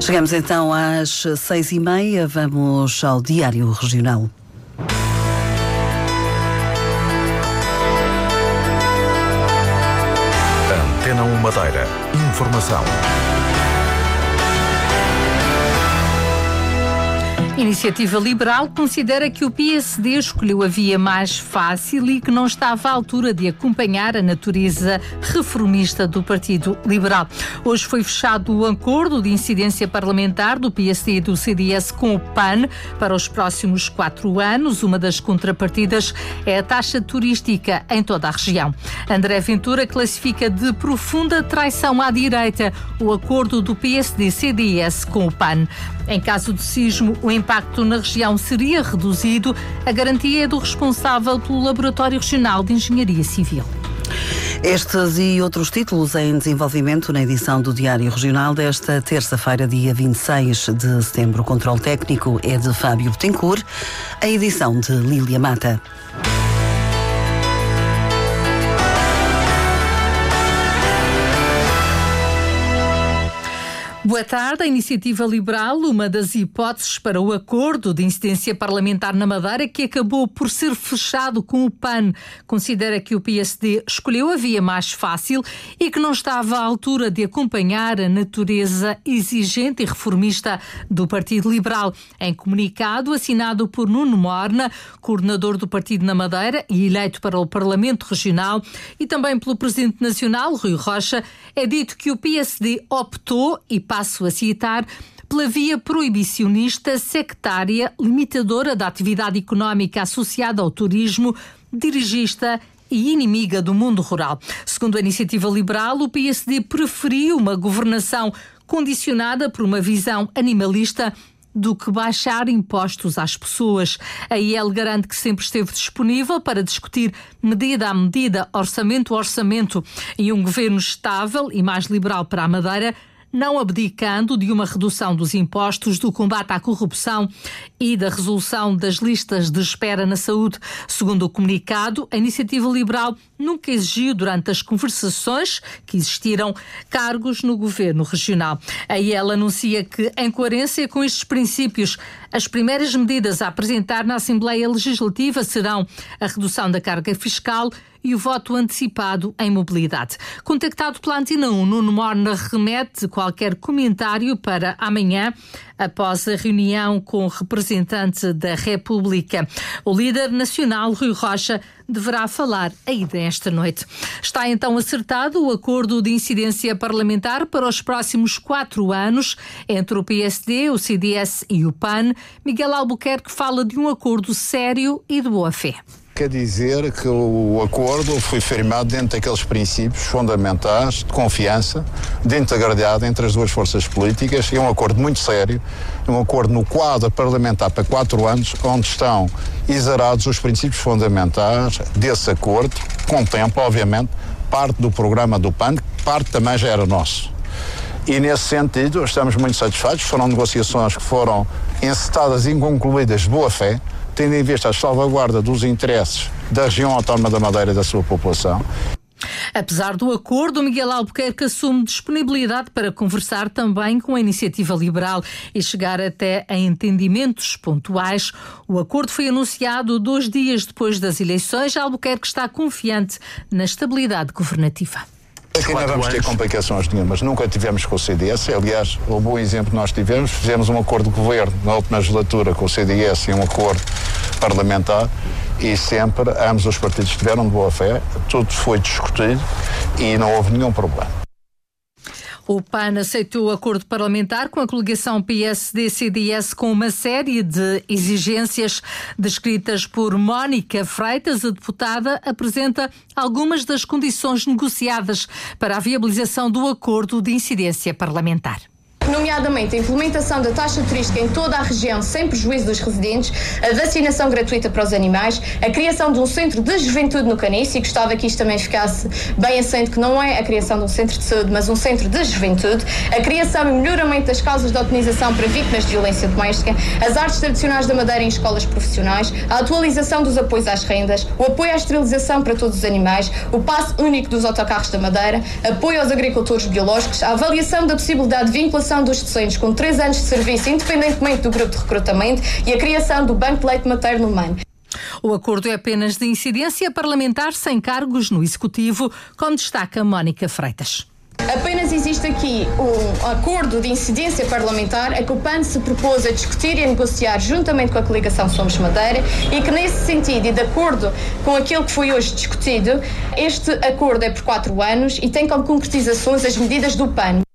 Chegamos então às seis e meia, vamos ao Diário Regional. Antena 1 Madeira. Informação. Iniciativa Liberal considera que o PSD escolheu a via mais fácil e que não estava à altura de acompanhar a natureza reformista do Partido Liberal. Hoje foi fechado o acordo de incidência parlamentar do PSD e do CDS com o PAN para os próximos quatro anos. Uma das contrapartidas é a taxa turística em toda a região. André Ventura classifica de profunda traição à direita o acordo do PSD-CDS com o PAN. Em caso de sismo, o impacto na região seria reduzido. A garantia é do responsável pelo Laboratório Regional de Engenharia Civil. Estes e outros títulos em desenvolvimento na edição do Diário Regional desta terça-feira, dia 26 de setembro. O controle técnico é de Fábio Betancourt, a edição de Lília Mata. Boa tarde. A Iniciativa Liberal, uma das hipóteses para o acordo de incidência parlamentar na Madeira, que acabou por ser fechado com o PAN, considera que o PSD escolheu a via mais fácil e que não estava à altura de acompanhar a natureza exigente e reformista do Partido Liberal. Em comunicado assinado por Nuno Morna, coordenador do Partido na Madeira e eleito para o Parlamento Regional, e também pelo Presidente Nacional, Rui Rocha, é dito que o PSD optou e passo a citar, pela via proibicionista, sectária, limitadora da atividade económica associada ao turismo, dirigista e inimiga do mundo rural. Segundo a iniciativa liberal, o PSD preferiu uma governação condicionada por uma visão animalista do que baixar impostos às pessoas. A IEL garante que sempre esteve disponível para discutir medida a medida, orçamento a orçamento e um governo estável e mais liberal para a Madeira não abdicando de uma redução dos impostos, do combate à corrupção e da resolução das listas de espera na saúde. Segundo o comunicado, a iniciativa liberal nunca exigiu, durante as conversações que existiram, cargos no governo regional. Aí ela anuncia que, em coerência com estes princípios, as primeiras medidas a apresentar na Assembleia Legislativa serão a redução da carga fiscal e o voto antecipado em mobilidade. Contactado pela Antena 1, Nuno Morna remete qualquer comentário para amanhã, após a reunião com o representante da República. O líder nacional, Rui Rocha, deverá falar ainda esta noite. Está então acertado o acordo de incidência parlamentar para os próximos quatro anos entre o PSD, o CDS e o PAN. Miguel Albuquerque fala de um acordo sério e de boa fé. Quer dizer que o acordo foi firmado dentro daqueles princípios fundamentais de confiança, de integridade entre as duas forças políticas. É um acordo muito sério, um acordo no quadro parlamentar para quatro anos, onde estão exarados os princípios fundamentais desse acordo, contempla, obviamente, parte do programa do PAN, parte também já era nosso. E nesse sentido, estamos muito satisfeitos. Foram negociações que foram encetadas e concluídas de boa fé tendo em vista a salvaguarda dos interesses da região autónoma da Madeira e da sua população. Apesar do acordo, Miguel Albuquerque assume disponibilidade para conversar também com a iniciativa liberal e chegar até a entendimentos pontuais. O acordo foi anunciado dois dias depois das eleições. Albuquerque está confiante na estabilidade governativa. Aqui não vamos ter complicações nenhumas. Nunca tivemos com o CDS. Aliás, o bom exemplo que nós tivemos, fizemos um acordo de governo na última legislatura com o CDS e um acordo parlamentar e sempre ambos os partidos estiveram de boa fé, tudo foi discutido e não houve nenhum problema. O PAN aceitou o acordo parlamentar com a coligação PSD-CDS com uma série de exigências descritas por Mónica Freitas. A deputada apresenta algumas das condições negociadas para a viabilização do acordo de incidência parlamentar nomeadamente a implementação da taxa turística em toda a região sem prejuízo dos residentes, a vacinação gratuita para os animais, a criação de um centro de juventude no Canice, e gostava que isto também ficasse bem assente que não é a criação de um centro de saúde, mas um centro de juventude, a criação e melhoramento das causas de otimização para vítimas de violência doméstica, as artes tradicionais da Madeira em escolas profissionais, a atualização dos apoios às rendas, o apoio à esterilização para todos os animais, o passe único dos autocarros da Madeira, apoio aos agricultores biológicos, a avaliação da possibilidade de vinculação dos docentes com 3 anos de serviço, independentemente do grupo de recrutamento, e a criação do Banco de Leite Materno Humano. O acordo é apenas de incidência parlamentar sem cargos no Executivo, como destaca Mónica Freitas. Apenas existe aqui um acordo de incidência parlamentar a que o PAN se propôs a discutir e a negociar juntamente com a coligação Somos Madeira e que nesse sentido e de acordo com aquilo que foi hoje discutido, este acordo é por quatro anos e tem como concretizações as medidas do PAN.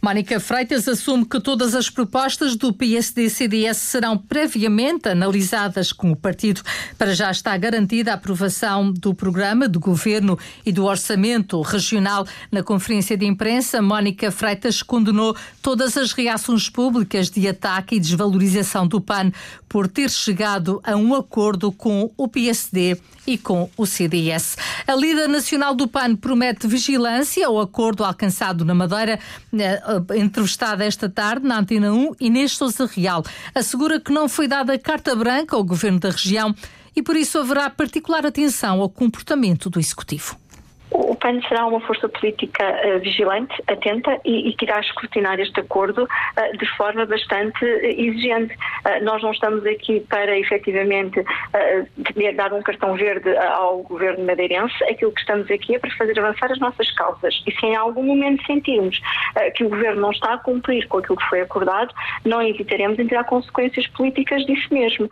Mónica Freitas assume que todas as propostas do PSD-CDS serão previamente analisadas com o partido. Para já está garantida a aprovação do programa do governo e do orçamento regional. Na conferência de imprensa, Mónica Freitas condenou todas as reações públicas de ataque e desvalorização do PAN por ter chegado a um acordo com o PSD e com o CDS. A líder nacional do PAN promete vigilância ao acordo alcançado na Madeira, eh, entrevistada esta tarde na Antena 1, Inês Souza Real, assegura que não foi dada carta branca ao governo da região e por isso haverá particular atenção ao comportamento do executivo. O PAN será uma força política uh, vigilante, atenta e, e, que irá escrutinar este acordo uh, de forma bastante uh, exigente. nós não estamos aqui para efetivamente dar um cartão verde ao governo madeirense, aquilo que estamos aqui é para fazer avançar as nossas causas. E se em algum momento sentirmos que o governo não está a cumprir com aquilo que foi acordado, não hesitaremos em tirar consequências políticas disso mesmo.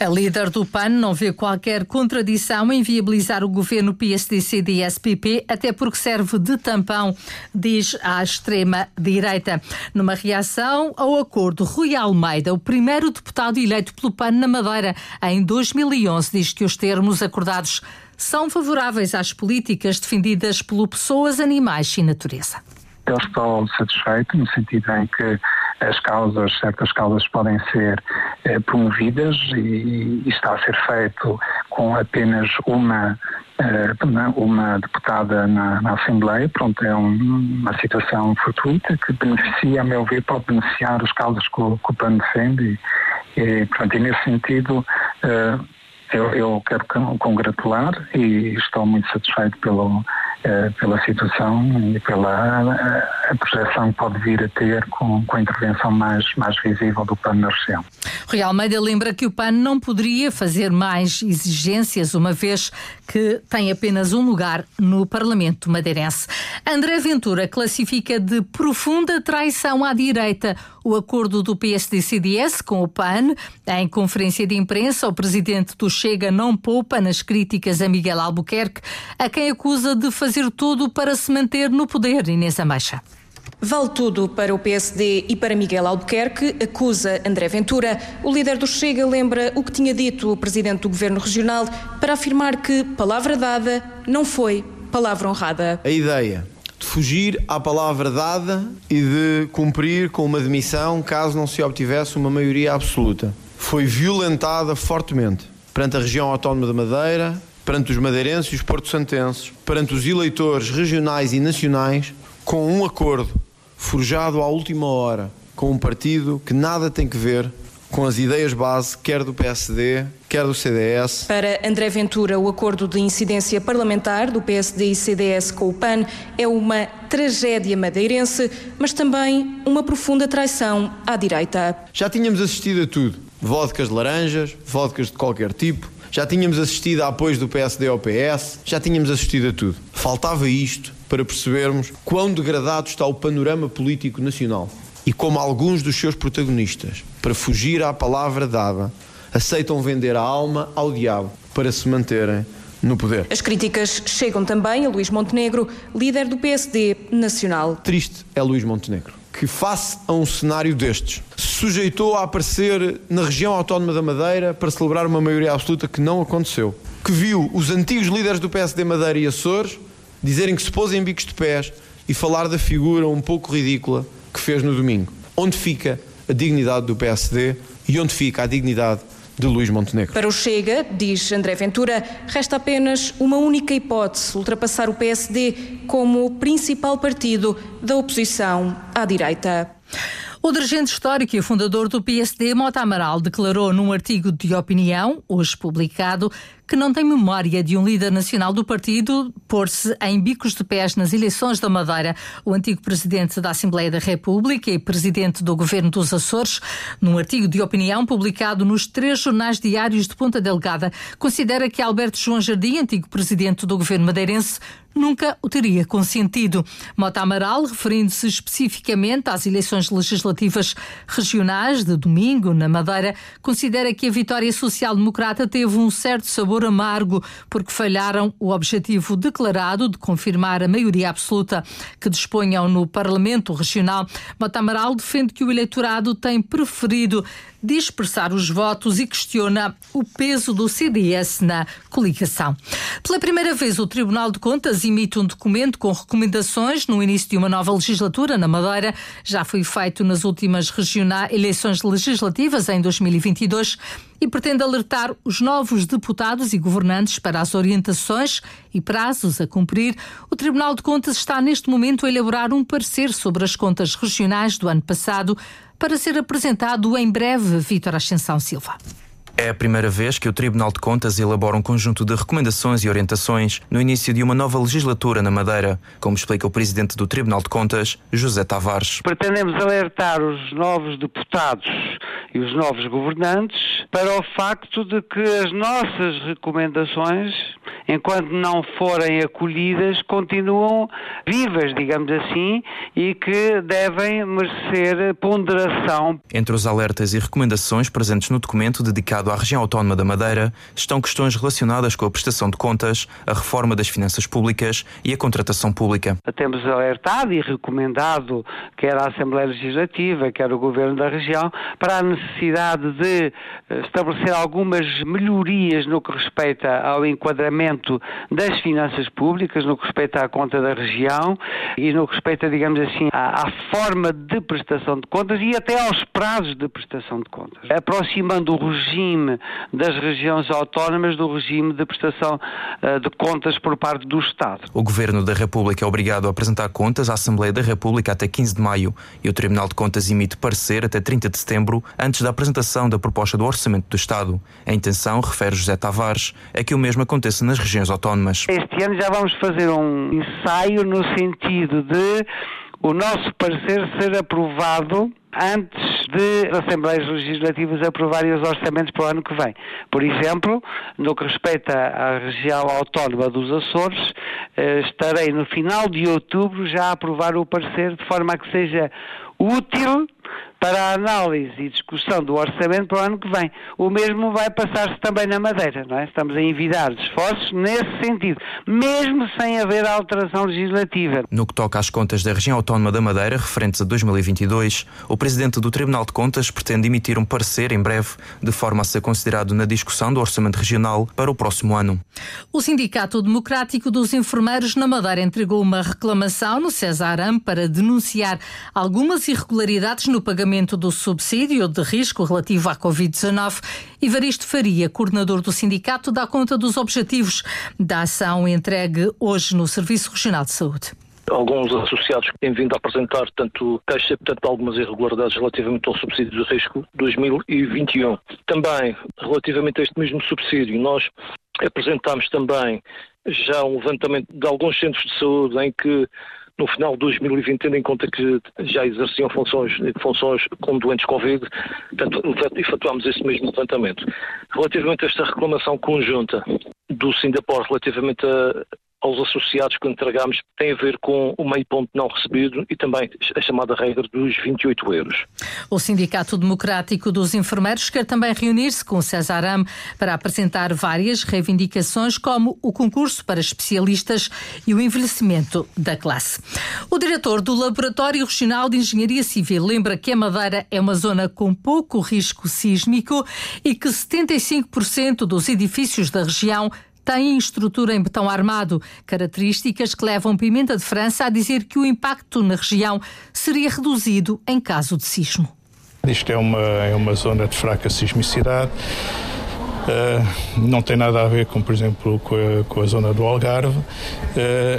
A líder do PAN não vê qualquer contradição em viabilizar o governo PSD-CDS-PP, até porque serve de tampão, diz a extrema-direita. Numa reação ao acordo, Rui Almeida, o primeiro deputado eleito pelo PAN na Madeira em 2011, diz que os termos acordados são favoráveis às políticas defendidas por pessoas, animais e natureza. Eu estou satisfeito no sentido em que as causas, certas causas podem ser eh, promovidas e, e, está a ser feito com apenas uma eh, uma deputada na, na, Assembleia, pronto, é um, uma situação fortuita que beneficia, a meu ver, pode beneficiar as causas que o, que o PAN defende e, e, pronto, e nesse sentido eh, eu, eu quero congratular e estou muito satisfeito pelo, pela situação e pela a, a projeção que pode vir a ter com, com a intervenção mais, mais visível do PAN na região. Rui Almeida lembra que o PAN não poderia fazer mais exigências, uma vez que tem apenas um lugar no Parlamento madeirense. André Ventura classifica de profunda traição à direita o acordo do PSD-CDS com o PAN. Em conferência de imprensa, o presidente do Chega não poupa nas críticas a Miguel Albuquerque, a quem acusa de fazer tudo para se manter no poder, Inês Ameixa. Vale tudo para o PSD e para Miguel Albuquerque, acusa André Ventura. O líder do Chega lembra o que tinha dito o presidente do governo regional para afirmar que palavra dada não foi palavra honrada. A ideia de fugir à palavra dada e de cumprir com uma demissão caso não se obtivesse uma maioria absoluta. Foi violentada fortemente perante a região autónoma da Madeira, perante os madeirenses e os porto-santenses, perante os eleitores regionais e nacionais, com um acordo forjado à última hora com um partido que nada tem que ver com as ideias base, quer do PSD, quer do CDS. Para André Ventura, o acordo de incidência parlamentar do PSD e CDS com o PAN é uma tragédia madeirense, mas também uma profunda traição à direita. Já tínhamos assistido a tudo: vodkas de laranjas, vodkas de qualquer tipo. Já tínhamos assistido a apoios do PSD ao PS, já tínhamos assistido a tudo. Faltava isto para percebermos quão degradado está o panorama político nacional e como alguns dos seus protagonistas, para fugir à palavra dada, aceitam vender a alma ao diabo para se manterem no poder. As críticas chegam também a Luís Montenegro, líder do PSD nacional. Triste é Luís Montenegro, que face a um cenário destes, se sujeitou a aparecer na região autónoma da Madeira para celebrar uma maioria absoluta que não aconteceu, que viu os antigos líderes do PSD Madeira e Açores dizerem que se pôs em bicos de pés e falar da figura um pouco ridícula que fez no domingo. Onde fica a dignidade do PSD e onde fica a dignidade de Luís Montenegro. Para o Chega, diz André Ventura, resta apenas uma única hipótese: ultrapassar o PSD como principal partido da oposição à direita. O dirigente histórico e fundador do PSD, Mota Amaral, declarou num artigo de opinião, hoje publicado, que não tem memória de um líder nacional do partido pôr-se em bicos de pés nas eleições da Madeira. O antigo presidente da Assembleia da República e presidente do governo dos Açores, num artigo de opinião publicado nos três jornais diários de Ponta Delgada, considera que Alberto João Jardim, antigo presidente do governo madeirense, nunca o teria consentido. Mota Amaral, referindo-se especificamente às eleições legislativas regionais de domingo na Madeira, considera que a vitória social-democrata teve um certo sabor amargo porque falharam o objetivo declarado de confirmar a maioria absoluta que disponham no Parlamento Regional. Mota Amaral defende que o eleitorado tem preferido dispersar os votos e questiona o peso do CDS na coligação. Pela primeira vez, o Tribunal de Contas emite um documento com recomendações no início de uma nova legislatura na Madeira. Já foi feito nas últimas regionais, eleições legislativas em 2022 e pretende alertar os novos deputados e governantes para as orientações e prazos a cumprir. O Tribunal de Contas está neste momento a elaborar um parecer sobre as contas regionais do ano passado para ser apresentado em breve, Vítor Ascensão Silva. É a primeira vez que o Tribunal de Contas elabora um conjunto de recomendações e orientações no início de uma nova legislatura na Madeira, como explica o Presidente do Tribunal de Contas, José Tavares. Pretendemos alertar os novos deputados e os novos governantes para o facto de que as nossas recomendações enquanto não forem acolhidas, continuam vivas, digamos assim, e que devem merecer ponderação. Entre os alertas e recomendações presentes no documento dedicado à região autónoma da Madeira estão questões relacionadas com a prestação de contas, a reforma das finanças públicas e a contratação pública. Temos alertado e recomendado, quer a Assembleia Legislativa, quer o Governo da região, para a necessidade de eh, estabelecer algumas melhorias no que respeita ao enquadramento das finanças públicas, no que respeita à conta da região e no que respeita, digamos assim, à, à forma de prestação de contas e até aos prazos de prestação de contas, aproximando o regime das regiões autónomas do regime de prestação uh, de contas por parte do Estado. O Governo da República é obrigado a apresentar contas à Assembleia da República até 15 de maio e o Tribunal de Contas emite parecer até 30 de setembro, antes da apresentação da proposta do Orçamento do Estado. A intenção, refere José Tavares, é que o mesmo aconteça nas regiões autónomas. Este ano já vamos fazer um ensaio no sentido de o nosso parecer ser aprovado antes de as Assembleias Legislativas aprovarem os orçamentos para o ano que vem. Por exemplo, no que respeita à região autónoma dos Açores, eh, estarei no final de outubro já a aprovar o parecer de forma a que seja útil para a análise e discussão do orçamento para o ano que vem. O mesmo vai passar-se também na Madeira, não é? Estamos a envidar esforços nesse sentido, mesmo sem haver alteração legislativa. No que toca às contas da região autónoma da Madeira, referentes a 2022, o Presidente do Tribunal de Contas pretende emitir um parecer em breve, de forma a ser considerado na discussão do orçamento regional para o próximo ano. O Sindicato Democrático dos Enfermeiros na Madeira entregou uma reclamação no Cesaram para denunciar algumas irregularidades no pagamento do subsídio de risco relativo à Covid-19. Evaristo Faria, coordenador do sindicato, dá conta dos objetivos da ação entregue hoje no Serviço Regional de Saúde alguns associados têm vindo a apresentar tanto queixa, portanto, algumas irregularidades relativamente ao subsídio de risco 2021. Também, relativamente a este mesmo subsídio, nós apresentámos também já um levantamento de alguns centros de saúde em que no final de 2020, tendo em conta que já exerciam funções, funções com doentes Covid, portanto, efetuámos esse mesmo levantamento. Relativamente a esta reclamação conjunta do Singapore relativamente a, aos associados que entregámos tem a ver com o meio ponto não recebido e também a chamada regra dos 28 euros. O Sindicato Democrático dos Enfermeiros quer também reunir-se com o César Am para apresentar várias reivindicações, como o concurso para especialistas e o envelhecimento da classe. O diretor do Laboratório Regional de Engenharia Civil lembra que a Madeira é uma zona com pouco risco sísmico e que 75% dos edifícios da região têm estrutura em betão armado, características que levam Pimenta de França a dizer que o impacto na região seria reduzido em caso de sismo. Isto é uma, é uma zona de fraca sismicidade não tem nada a ver com, por exemplo, com a, com a zona do Algarve.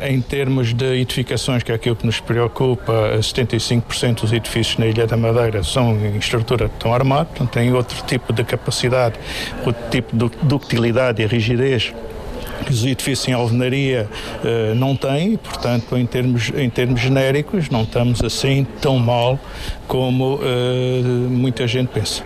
Em termos de edificações, que é aquilo que nos preocupa, 75% dos edifícios na Ilha da Madeira são em estrutura de betão armado, portanto, têm outro tipo de capacidade, outro tipo de ductilidade e rigidez que os edifícios em alvenaria uh, não têm, portanto, em termos, em termos genéricos, não estamos assim tão mal como uh, muita gente pensa.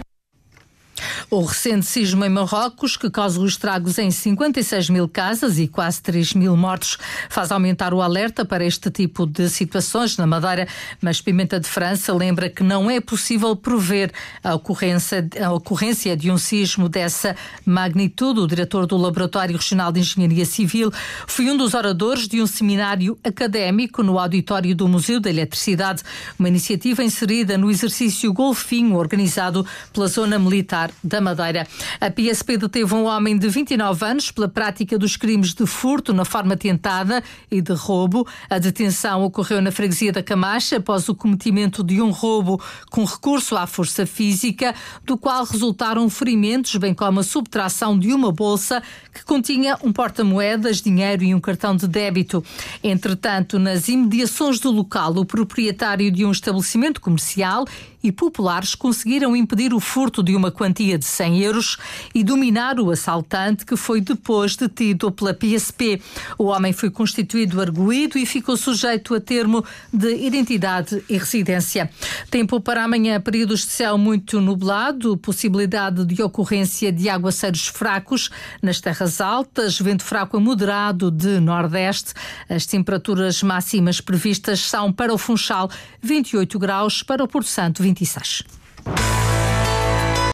O recente sismo em Marrocos, que causou estragos em 56 mil casas e quase 3 mil mortos, faz aumentar o alerta para este tipo de situações na Madeira. Mas Pimenta de França lembra que não é possível prever a ocorrência, a ocorrência de um sismo dessa magnitude. O diretor do Laboratório Regional de Engenharia Civil foi um dos oradores de um seminário académico no auditório do Museu da Eletricidade, uma iniciativa inserida no exercício Golfinho, organizado pela Zona Militar da Madeira. A PSP deteve um homem de 29 anos pela prática dos crimes de furto na forma tentada e de roubo. A detenção ocorreu na freguesia da Camacha após o cometimento de um roubo com recurso à força física, do qual resultaram ferimentos, bem como a subtração de uma bolsa que continha um porta-moedas, dinheiro e um cartão de débito. Entretanto, nas imediações do local, o proprietário de um estabelecimento comercial e populares conseguiram impedir o furto de uma quantia de 100 euros e dominar o assaltante, que foi depois detido pela PSP. O homem foi constituído arguído e ficou sujeito a termo de identidade e residência. Tempo para amanhã, períodos de céu muito nublado, possibilidade de ocorrência de aguaceiros fracos nas terras altas, vento fraco a moderado de nordeste. As temperaturas máximas previstas são para o Funchal 28 graus, para o Porto Santo 106.